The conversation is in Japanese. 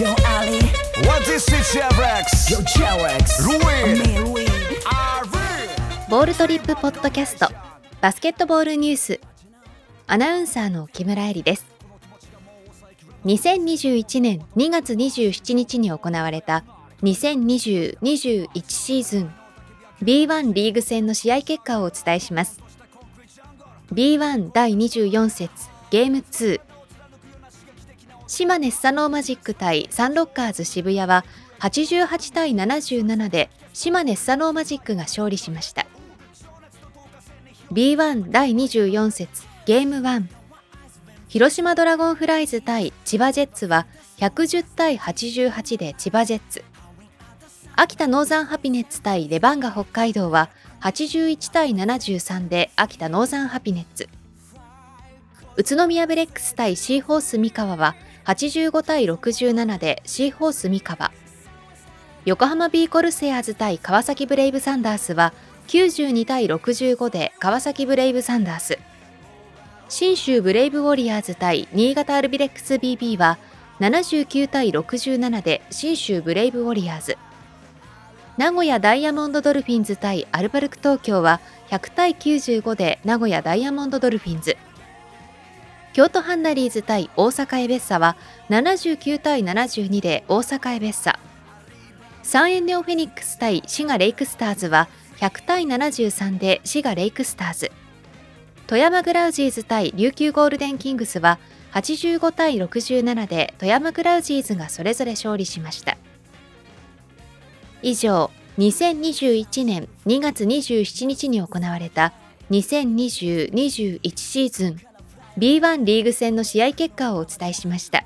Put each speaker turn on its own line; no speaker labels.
Yo Ali,
What is it, Chevrex?
yo Cherex,
Ruin.
ボールトリップポッドキャスト。バスケットボールニュース。アナウンサーの木村恵里です。2021年2月27日に行われた2020-21シーズン。B1 リーグ戦の試合結果をお伝えします。B1 第24節ゲーム2島根スサノーマジック対サンロッカーズ渋谷は88対77で島根スサノーマジックが勝利しました。B1 第24節ゲーム1広島ドラゴンフライズ対千葉ジェッツは110対88で千葉ジェッツ。秋田ノーザンハピネッツ対レバンガ北海道は81対73で秋田ノーザンハピネッツ。宇都宮ブレックス対シーホース三河は85対67でシーホース三河。横浜ビーコルセアーズ対川崎ブレイブサンダースは92対65で川崎ブレイブサンダース。信州ブレイブウォリアーズ対新潟アルビレックス BB は79対67で信州ブレイブウォリアーズ。名古屋ダイヤモンドドルフィンズ対アルバルク東京は100対95で名古屋ダイヤモンドドルフィンズ。京都ハンナリーズ対大阪エベッサは79対72で大阪エベッサ。サンエンネオフェニックス対滋賀レイクスターズは100対73で滋賀レイクスターズ。富山グラウジーズ対琉球ゴールデンキングスは85対67で富山グラウジーズがそれぞれ勝利しました。以上2021年2月27日に行われた2020-21シーズン。B1 リーグ戦の試合結果をお伝えしました。